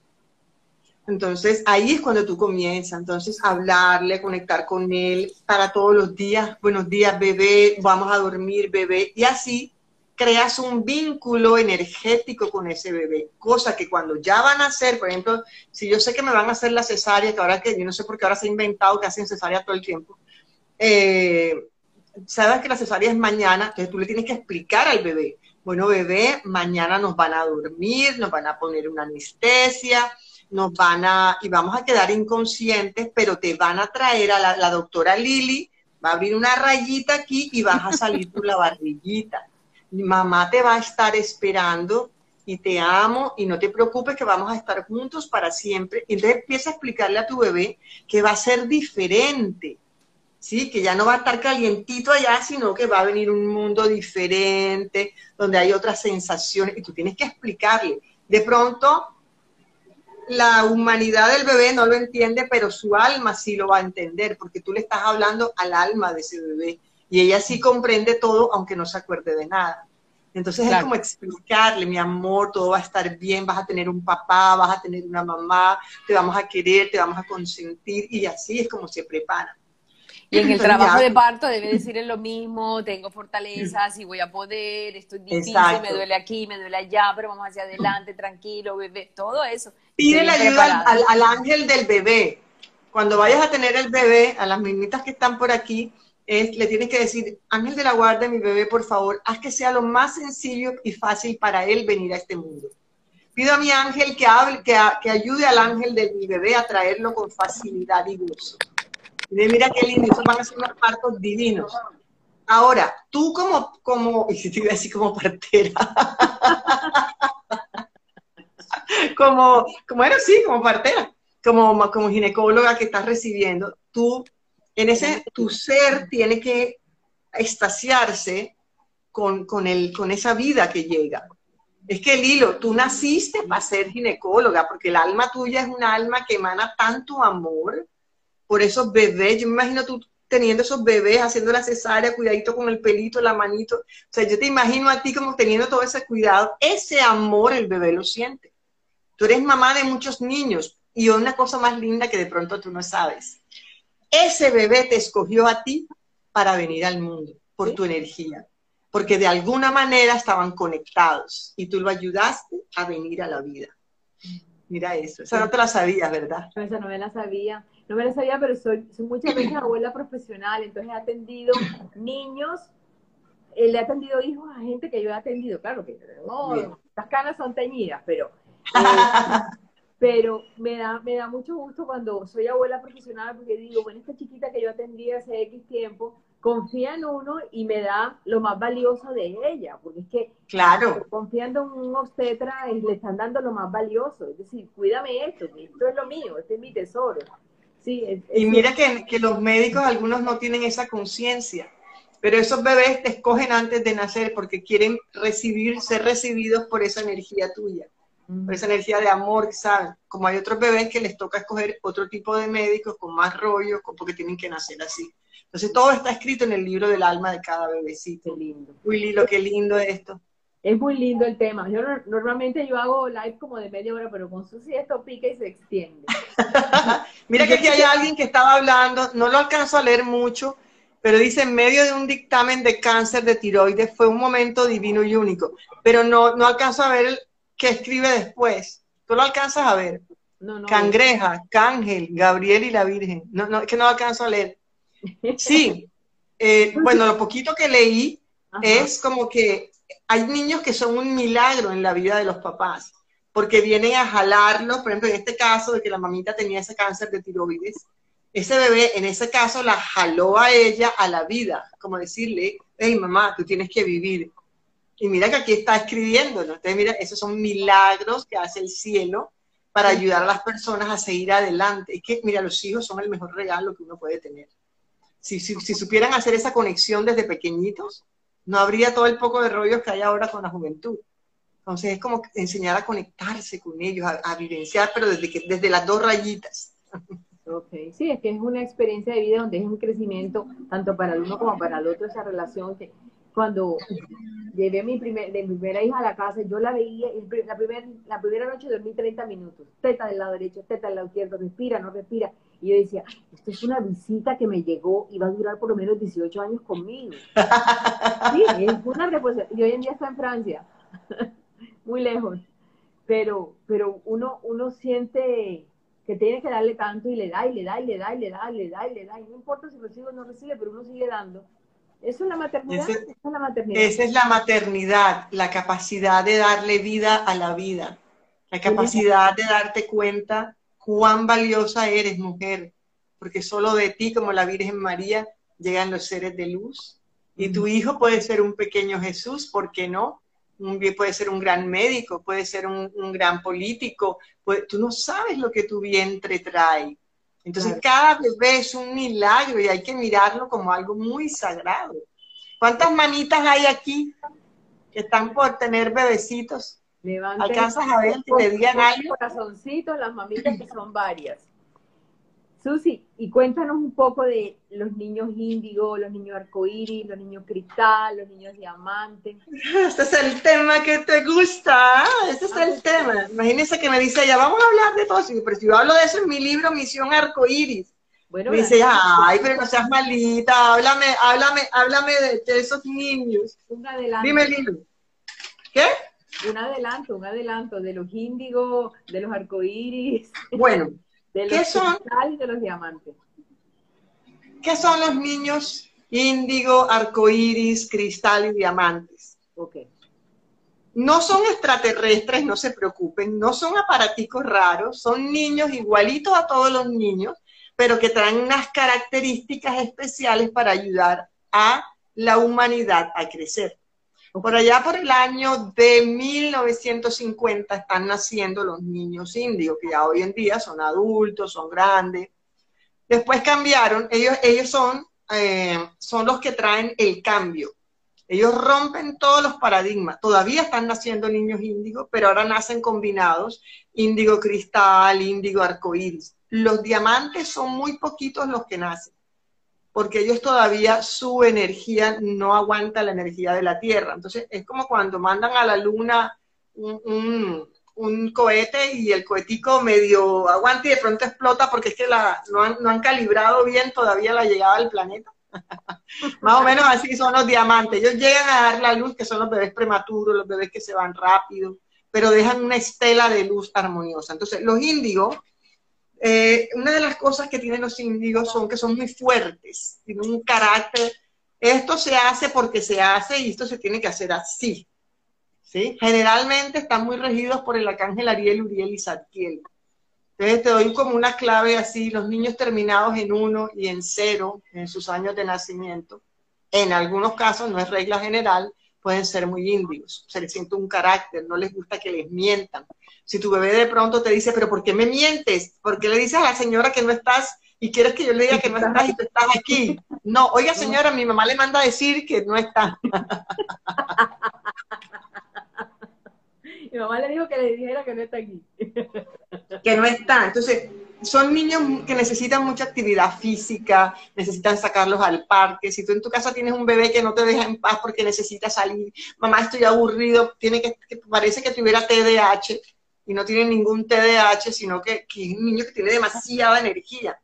Entonces ahí es cuando tú comienzas, entonces hablarle, conectar con él para todos los días, buenos días bebé, vamos a dormir bebé, y así creas un vínculo energético con ese bebé, cosa que cuando ya van a hacer, por ejemplo, si yo sé que me van a hacer la cesárea, que ahora que yo no sé por qué ahora se ha inventado que hacen cesárea todo el tiempo, eh, sabes que la cesárea es mañana, entonces tú le tienes que explicar al bebé, bueno bebé, mañana nos van a dormir, nos van a poner una anestesia, nos van a, y vamos a quedar inconscientes, pero te van a traer a la, doctora Lili, va a abrir una rayita aquí y vas a salir por la barriguita. Mamá te va a estar esperando y te amo y no te preocupes que vamos a estar juntos para siempre. Y entonces empieza a explicarle a tu bebé que va a ser diferente, ¿sí? Que ya no va a estar calientito allá, sino que va a venir un mundo diferente, donde hay otras sensaciones y tú tienes que explicarle. De pronto la humanidad del bebé no lo entiende, pero su alma sí lo va a entender, porque tú le estás hablando al alma de ese bebé y ella sí comprende todo, aunque no se acuerde de nada. Entonces es como explicarle, mi amor, todo va a estar bien, vas a tener un papá, vas a tener una mamá, te vamos a querer, te vamos a consentir y así es como se prepara. Y en el trabajo de parto debe decirle lo mismo, tengo fortalezas y voy a poder, estoy difícil, me duele aquí, me duele allá, pero vamos hacia adelante, tranquilo, bebé, todo eso. Pide la ayuda al, ángel del bebé. Cuando vayas a tener el bebé, a las mimitas que están por aquí, le tienes que decir, ángel de la guarda, mi bebé, por favor, haz que sea lo más sencillo y fácil para él venir a este mundo. Pido a mi ángel que, hable, que, que ayude al ángel de mi bebé a traerlo con facilidad y gozo. Mira qué lindo, eso van a ser unos partos divinos. Ahora, tú como, como, y si te iba a decir como partera, como, como era así, como partera, como, como ginecóloga que estás recibiendo, tú, en ese, tu ser tiene que extasiarse con, con, el, con esa vida que llega. Es que Lilo, tú naciste para ser ginecóloga, porque el alma tuya es un alma que emana tanto amor por esos bebés. Yo me imagino tú teniendo esos bebés, haciendo la cesárea, cuidadito con el pelito, la manito. O sea, yo te imagino a ti como teniendo todo ese cuidado. Ese amor el bebé lo siente. Tú eres mamá de muchos niños y una cosa más linda que de pronto tú no sabes. Ese bebé te escogió a ti para venir al mundo por tu energía, porque de alguna manera estaban conectados y tú lo ayudaste a venir a la vida. Mira eso, esa no te la sabías, ¿verdad? esa no me la sabía, no me la sabía, pero soy, soy muchas veces abuela profesional, entonces he atendido niños, eh, le he atendido hijos a gente que yo he atendido, claro que no, las canas son teñidas, pero... Eh, pero me da, me da mucho gusto cuando soy abuela profesional porque digo, bueno, esta chiquita que yo atendí hace X tiempo, confía en uno y me da lo más valioso de ella, porque es que claro. confiando en un obstetra le están dando lo más valioso, es decir, cuídame esto, esto es lo mío, este es mi tesoro. Sí, y mira que, que los médicos, algunos no tienen esa conciencia, pero esos bebés te escogen antes de nacer porque quieren recibir, ser recibidos por esa energía tuya por esa energía de amor, ¿saben? Como hay otros bebés que les toca escoger otro tipo de médicos con más rollo, porque tienen que nacer así. Entonces todo está escrito en el libro del alma de cada bebecito. Qué lindo. Willy, lo que lindo es esto. Es muy lindo el tema. Yo normalmente yo hago live como de media hora, pero con Susi esto pica y se extiende. Mira que aquí hay alguien que estaba hablando, no lo alcanzo a leer mucho, pero dice, en medio de un dictamen de cáncer de tiroides fue un momento divino y único. Pero no, no alcanzo a ver que escribe después. ¿Tú lo alcanzas a ver? No, no, Cangreja, Cángel, Gabriel y la Virgen. No, no, es que no alcanzo a leer. Sí, eh, bueno, lo poquito que leí es como que hay niños que son un milagro en la vida de los papás, porque vienen a jalarlos, por ejemplo, en este caso de que la mamita tenía ese cáncer de tiroides, ese bebé en ese caso la jaló a ella a la vida, como decirle, hey mamá, tú tienes que vivir, y mira que aquí está escribiendo, ¿no? Entonces, mira, esos son milagros que hace el cielo para ayudar a las personas a seguir adelante. Es que, mira, los hijos son el mejor regalo que uno puede tener. Si, si, si supieran hacer esa conexión desde pequeñitos, no habría todo el poco de rollos que hay ahora con la juventud. Entonces es como enseñar a conectarse con ellos, a, vivenciar, pero desde, que, desde las dos rayitas. Ok, sí, es que es una experiencia de vida donde es un crecimiento tanto para el uno como para el otro, esa relación que cuando llevé mi, primer, de mi primera hija a la casa, yo la veía, la, primer, la primera noche dormí 30 minutos, teta del lado derecho, teta del lado izquierdo, respira, no respira. Y yo decía, esto es una visita que me llegó y va a durar por lo menos 18 años conmigo. Sí, es una. Y hoy en día está en Francia, muy lejos. Pero, pero uno, uno siente que tiene que darle tanto y le da y le da y le da y le da y le da y le da. Y no importa si recibe o no recibe, pero uno sigue dando es la maternidad. esa es la maternidad. Esa es la maternidad, la capacidad de darle vida a la vida, la capacidad de darte cuenta cuán valiosa eres, mujer, porque solo de ti, como la Virgen María, llegan los seres de luz. Y tu hijo puede ser un pequeño Jesús, ¿por qué no? Un, puede ser un gran médico, puede ser un, gran político. tú no sabes lo que tu vientre trae. Entonces cada bebé es un milagro y hay que mirarlo como algo muy sagrado. ¿Cuántas manitas hay aquí que están por tener bebecitos? ¿Alcanzas a ver que te digan algo? Corazoncitos, las mamitas que son varias. Susi, y cuéntanos un poco de los niños índigo, los niños arcoíris, los niños cristal, los niños diamante. Este es el tema que te gusta, este es el tema. Imagínense que me dice ella, vamos a hablar de todo pero si yo hablo de eso en mi libro Misión Arcoíris. Bueno, me dice, ay, pero no seas malita, háblame, háblame, háblame de, esos niños. Un adelanto. Dime el libro. ¿Qué? Un adelanto, un adelanto de los índigos, de los arcoíris. Bueno, ¿Qué son? de los diamantes. ¿Qué son los niños índigo, arcoíris, cristal y diamantes? Okay. No son extraterrestres, no se preocupen, no son aparaticos raros, son niños igualitos a todos los niños, pero que traen unas características especiales para ayudar a la humanidad a crecer. Por allá por el año de 1950 están naciendo los niños indios, que ya hoy en día son adultos, son grandes. Después cambiaron, ellos, ellos son, eh, son los que traen el cambio. Ellos rompen todos los paradigmas. Todavía están naciendo niños índigos, pero ahora nacen combinados, índigo cristal, índigo arcoíris. Los diamantes son muy poquitos los que nacen porque ellos todavía su energía no aguanta la energía de la Tierra. Entonces es como cuando mandan a la Luna un, cohete y el cohetico medio aguanta y de pronto explota porque es que no, han, no han calibrado bien todavía la llegada al planeta. Más o menos así son los diamantes. Ellos llegan a dar la luz, que son los bebés prematuros, los bebés que se van rápido, pero dejan una estela de luz armoniosa. Entonces, los índigos, eh, una de las cosas que tienen los índigos son que son muy fuertes, tienen un carácter. Esto se hace porque se hace y esto se tiene que hacer así. ¿sí? Generalmente están muy regidos por el arcángel Ariel, Uriel y Zadkiel. Entonces te doy como una clave así, los niños terminados en uno y en cero en sus años de nacimiento, en algunos casos, no es regla general, pueden ser muy índigos, se les siente un carácter, no les gusta que les mientan. Si tu bebé de pronto te dice, pero ¿por qué me mientes? ¿Por qué le dices a la señora que no estás y quieres que yo le diga que no estás y tú estás aquí? No, oiga señora, mi mamá le manda a decir que no está. mi mamá le dijo que le dijera que no está aquí. que no está. Entonces, son niños que necesitan mucha actividad física, necesitan sacarlos al parque. Si tú en tu casa tienes un bebé que no te deja en paz porque necesita salir, mamá estoy aburrido, tiene que, parece que tuviera TDAH y no tiene ningún TDAH, sino que, es un niño que tiene demasiada energía.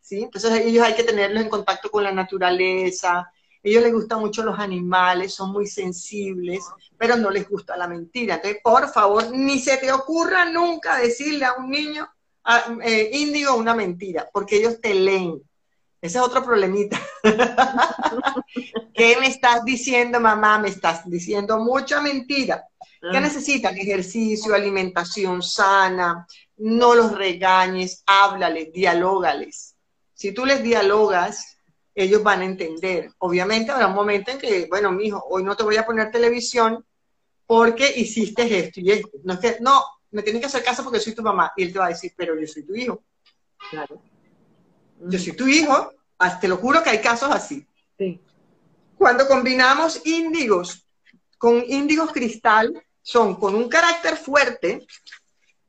¿sí? Entonces ellos hay que tenerlos en contacto con la naturaleza. Ellos les gustan mucho los animales, son muy sensibles, pero no les gusta la mentira. Entonces, por favor, ni se te ocurra nunca decirle a un niño índigo una mentira, porque ellos te leen. Ese es otro problemita. ¿Qué me estás diciendo, mamá? Me estás diciendo mucha mentira. ¿Qué ah. necesitan? Ejercicio, alimentación sana, no los regañes, háblales, dialógales. Si tú les dialogas, ellos van a entender. Obviamente habrá un momento en que, bueno, mijo, hoy no te voy a poner televisión porque hiciste esto y esto. No es que, no, me tienes que hacer caso porque soy tu mamá. Y él te va a decir, pero yo soy tu hijo. Claro. Yo soy tu hijo. Te lo juro que hay casos así. Sí. Cuando combinamos índigos con índigos cristal, son con un carácter fuerte,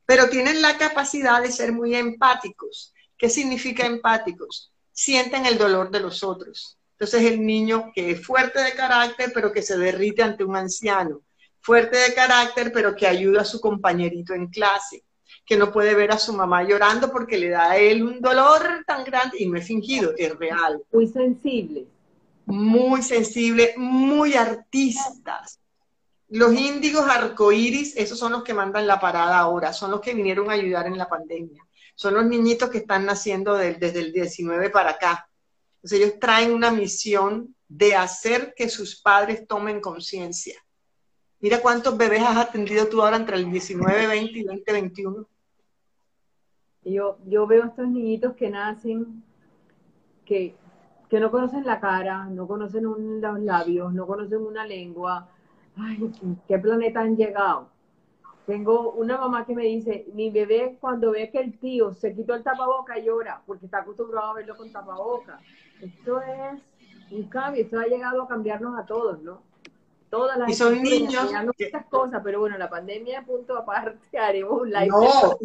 pero tienen la capacidad de ser muy empáticos. ¿Qué significa empáticos? Sienten el dolor de los otros. Entonces el niño que es fuerte de carácter, pero que se derrite ante un anciano fuerte de carácter, pero que ayuda a su compañerito en clase, que no puede ver a su mamá llorando porque le da a él un dolor tan grande, y no es fingido, es real. Muy sensible. Muy sensible, muy artistas. Los índigos arcoíris, esos son los que mandan la parada ahora, son los que vinieron a ayudar en la pandemia. Son los niñitos que están naciendo desde el 19 para acá. Entonces ellos traen una misión de hacer que sus padres tomen conciencia Mira cuántos bebés has atendido tú ahora entre el 19, 20 y 20, 21. Yo, yo veo estos niñitos que nacen, que, que no conocen la cara, no conocen los labios, no conocen una lengua. Ay, ¿qué planeta han llegado? Tengo una mamá que me dice, mi bebé cuando ve que el tío se quitó el tapaboca llora, porque está acostumbrado a verlo con tapaboca. Esto es un cambio, esto ha llegado a cambiarnos a todos, ¿no? Todas las y son niños muchas cosas, pero bueno, la pandemia punto aparte haremos un live no.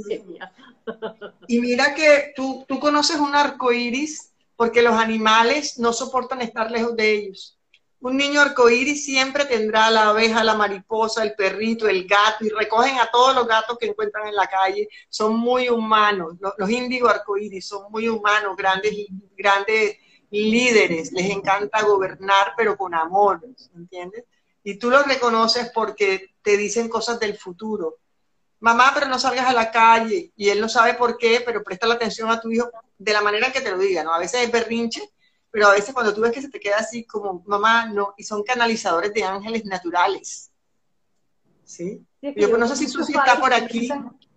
Y mira que tú, tú conoces un arco iris porque los animales no soportan estar lejos de ellos. Un niño arcoíris siempre tendrá la abeja, la mariposa, el perrito, el gato, y recogen a todos los gatos que encuentran en la calle. Son muy humanos. Los, los índigo arcoíris son muy humanos, grandes, grandes líderes. Les encanta gobernar, pero con amor, ¿entiendes? Y tú los reconoces porque te dicen cosas del futuro. Mamá, pero no salgas a la calle y él no sabe por qué, pero presta la atención a tu hijo de la manera que te lo diga, ¿no? A veces es berrinche, pero a veces cuando tú ves que se te queda así como, mamá, no, y son canalizadores de ángeles naturales. ¿Sí? yo no sé si Susi está por aquí.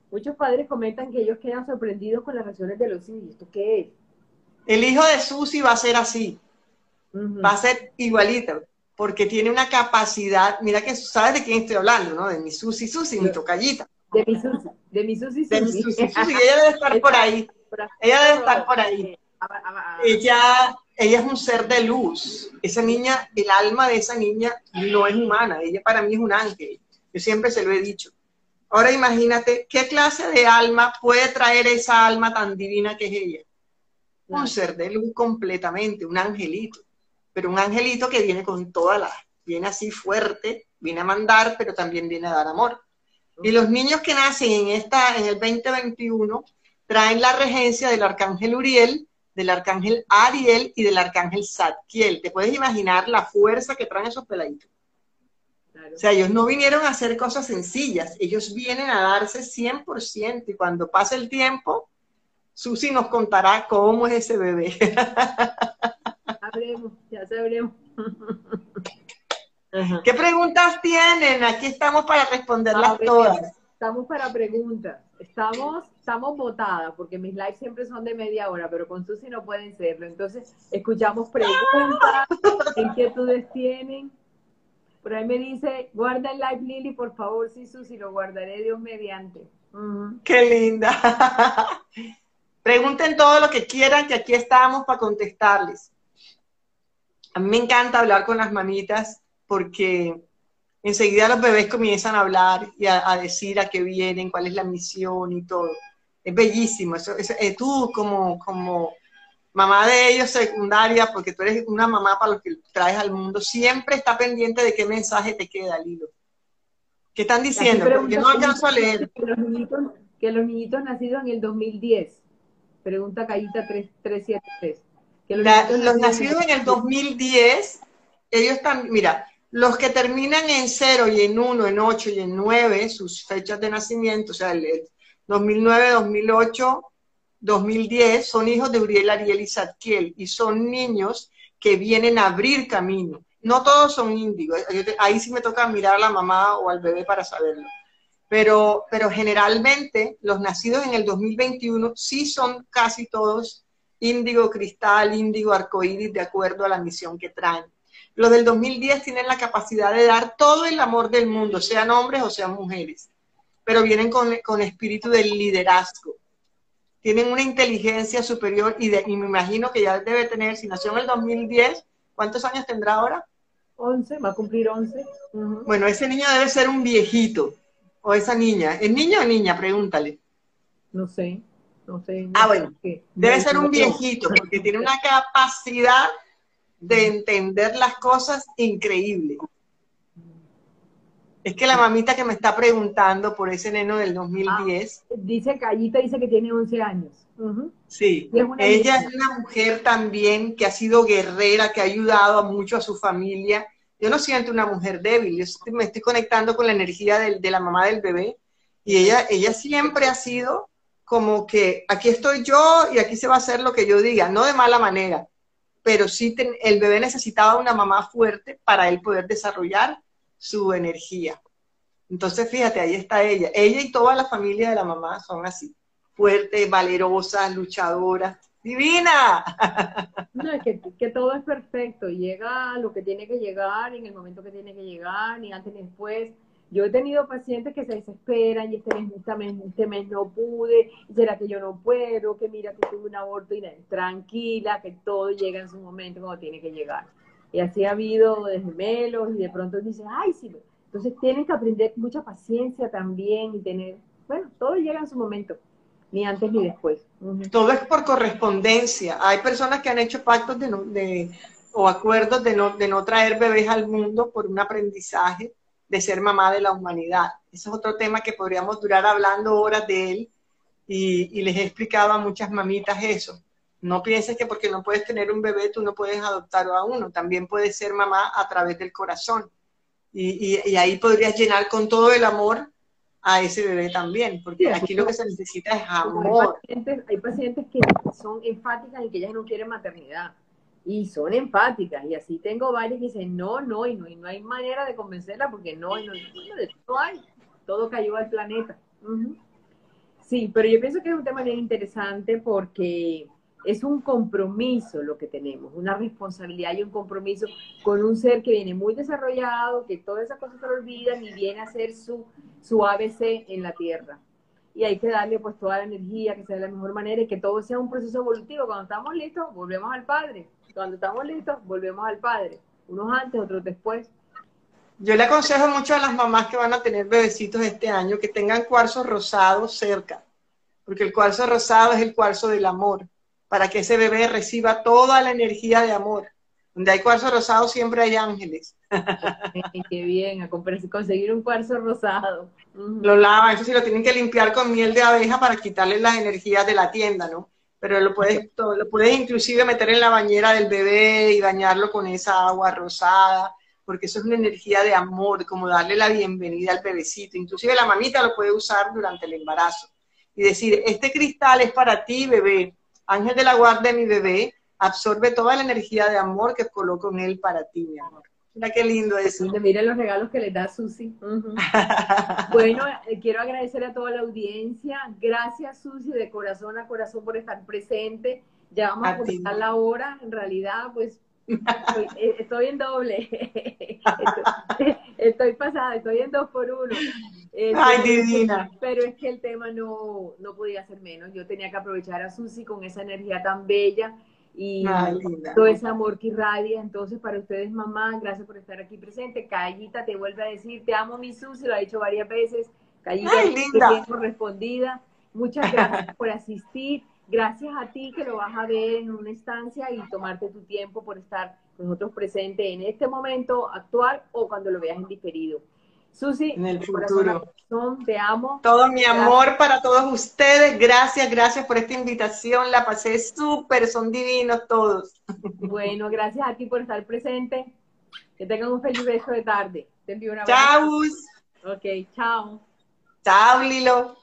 muchos padres comentan que ellos quedan sorprendidos con las reacciones de los hijos. ¿Esto qué es? El hijo de Susi va a ser así. Va a ser igualito porque tiene una capacidad, mira que sabes de quién estoy hablando, ¿no? De mi Susi Susi, mi tocallita. De mi Susi, de mi Susi Susi. De mi Susi Susi, ella debe estar por ahí. Ella debe estar por ahí. Ella, ella es un ser de luz. Esa niña, el alma de esa niña no es humana, ella para mí es un ángel. Yo siempre se lo he dicho. Ahora imagínate, ¿qué clase de alma puede traer esa alma tan divina que es ella? Un ser de luz completamente, un angelito pero un angelito que viene con toda la, viene así fuerte, viene a mandar, pero también viene a dar amor. Y los niños que nacen en, esta, en el 2021 traen la regencia del arcángel Uriel, del arcángel Ariel y del arcángel Zadkiel. ¿Te puedes imaginar la fuerza que traen esos peladitos? O sea, ellos no vinieron a hacer cosas sencillas, ellos vienen a darse 100% y cuando pase el tiempo, Susi nos contará cómo es ese bebé. Sabremos, ya sabremos. ¿Qué preguntas tienen? Aquí estamos para responderlas todas. Estamos para preguntas. Estamos, estamos votadas, porque mis lives siempre son de media hora, pero con Susi no pueden serlo. Entonces, escuchamos preguntas, inquietudes tienen. Por ahí me dice, guarda el live, Lili, por favor, sí, Susi, lo guardaré Dios mediante. Qué linda. Pregunten todo lo que quieran, que aquí estamos para contestarles. A mí me encanta hablar con las mamitas porque enseguida los bebés comienzan a hablar y a, decir a qué vienen, cuál es la misión y todo. Es bellísimo. Eso, eh, tú como, como mamá de ellos secundaria, porque tú eres una mamá para los que traes al mundo, siempre está pendiente de qué mensaje te queda, Lilo. ¿Qué están diciendo? Porque no alcanzo a leer. Que los, niñitos, que los niñitos nacidos en el 2010. Pregunta Cayita 373. Que los, los nacidos en el 2010, ellos están, mira, los que terminan en 0 y en 1, en 8 y en 9, sus fechas de nacimiento, o sea, el 2009, 2008, 2010, son hijos de Uriel, Ariel y Zadkiel, y son niños que vienen a abrir camino. No todos son índigos, ahí sí me toca mirar a la mamá o al bebé para saberlo. Pero, pero generalmente los nacidos en el 2021 sí son casi todos índigo cristal, índigo arcoíris, de acuerdo a la misión que traen. Los del 2010 tienen la capacidad de dar todo el amor del mundo, sean hombres o sean mujeres, pero vienen con, espíritu del liderazgo. Tienen una inteligencia superior y, me imagino que ya debe tener, si nació en el 2010, ¿cuántos años tendrá ahora? 11, va a cumplir 11. Bueno, ese niño debe ser un viejito, o esa niña. ¿Es niño o niña? Pregúntale. No sé, no sé. ah, bueno, debe ser un viejito, porque tiene una capacidad de entender las cosas increíble. Es que la mamita que me está preguntando por ese neno del 2010. Ah, dice Callita, dice que tiene 11 años. Sí, ella es una mujer también que ha sido guerrera, que ha ayudado mucho a su familia. Yo no siento una mujer débil, yo me estoy conectando con la energía de, de la mamá del bebé y ella, ella siempre ha sido como que aquí estoy yo y aquí se va a hacer lo que yo diga, no de mala manera, pero sí el bebé necesitaba una mamá fuerte para él poder desarrollar su energía. Entonces, fíjate, ahí está ella. Ella y toda la familia de la mamá son así, fuertes, valerosas, luchadoras. ¡Divina! No, es que, que, todo es perfecto, llega lo que tiene que llegar en el momento que tiene que llegar, ni antes ni después. Yo he tenido pacientes que se desesperan y este mes, este mes, no pude, será que yo no puedo, que mira que tuve un aborto y tranquila, que todo llega en su momento como tiene que llegar. Y así ha habido de gemelos y de pronto dicen, ay, sí, entonces tienen que aprender mucha paciencia también y tener, bueno, todo llega en su momento, ni antes ni después. Todo es por correspondencia. Hay personas que han hecho pactos de, de o acuerdos de no, de no traer bebés al mundo por un aprendizaje de ser mamá de la humanidad. Ese es otro tema que podríamos durar hablando horas de él y, les he explicado a muchas mamitas eso. No pienses que porque no puedes tener un bebé tú no puedes adoptar a uno, también puedes ser mamá a través del corazón. Y, ahí podrías llenar con todo el amor a ese bebé también, porque aquí lo que se necesita es amor. Hay pacientes, hay pacientes que son enfáticas en que ellas no quieren maternidad y son empáticas. Y así tengo varios que dicen, no, no, y no, y no hay manera de convencerla porque no, no, no, hay. Todo cayó al planeta. Sí, pero yo pienso que es un tema bien interesante porque es un compromiso lo que tenemos, una responsabilidad y un compromiso con un ser que viene muy desarrollado, que todas esas cosas se lo olvidan y viene a hacer su, su ABC en la Tierra. Y hay que darle pues toda la energía, que sea de la mejor manera y que todo sea un proceso evolutivo. Cuando estamos listos, volvemos al Padre cuando estamos listos, volvemos al Padre. Unos antes, otros después. Yo le aconsejo mucho a las mamás que van a tener bebecitos este año que tengan cuarzo rosado cerca, porque el cuarzo rosado es el cuarzo del amor, para que ese bebé reciba toda la energía de amor. Donde hay cuarzo rosado siempre hay ángeles. Qué bien, a conseguir un cuarzo rosado. Lo lavan, eso sí lo tienen que limpiar con miel de abeja para quitarle las energías de la tienda, ¿no? Pero lo puedes, lo puedes inclusive meter en la bañera del bebé y bañarlo con esa agua rosada, porque eso es una energía de amor, como darle la bienvenida al bebecito. Inclusive la mamita lo puede usar durante el embarazo y decir, este cristal es para ti, bebé. Ángel de la guarda de mi bebé, absorbe toda la energía de amor que coloco en él para ti, mi amor. Mira qué lindo eso. Miren los regalos que le da Susi. bueno, eh, quiero agradecer a toda la audiencia. Gracias, Susi, de corazón a corazón por estar presente. Ya vamos a, a la hora. En realidad, pues eh, estoy, en doble. estoy, pasada, estoy en dos por uno. Este, Ay, divina. Pero es que el tema no, no podía ser menos. Yo tenía que aprovechar a Susi con esa energía tan bella y todo ese amor que irradia. Entonces, para ustedes, mamá, gracias por estar aquí presente. Callita te vuelve a decir, te amo, mi Susi, lo ha dicho varias veces. Callita, bien correspondida. Muchas gracias por asistir. Gracias a ti que lo vas a ver en una estancia y tomarte tu tiempo por estar con nosotros presente en este momento actual o cuando lo veas en diferido. Susi, en el futuro. te amo. Todo mi amor para todos ustedes. Gracias, gracias por esta invitación. La pasé súper, son divinos todos. Bueno, gracias a ti por estar presente. Que tengan un feliz beso de tarde. Te envío un abrazo. Chau. Ok, chao. Chao, Lilo.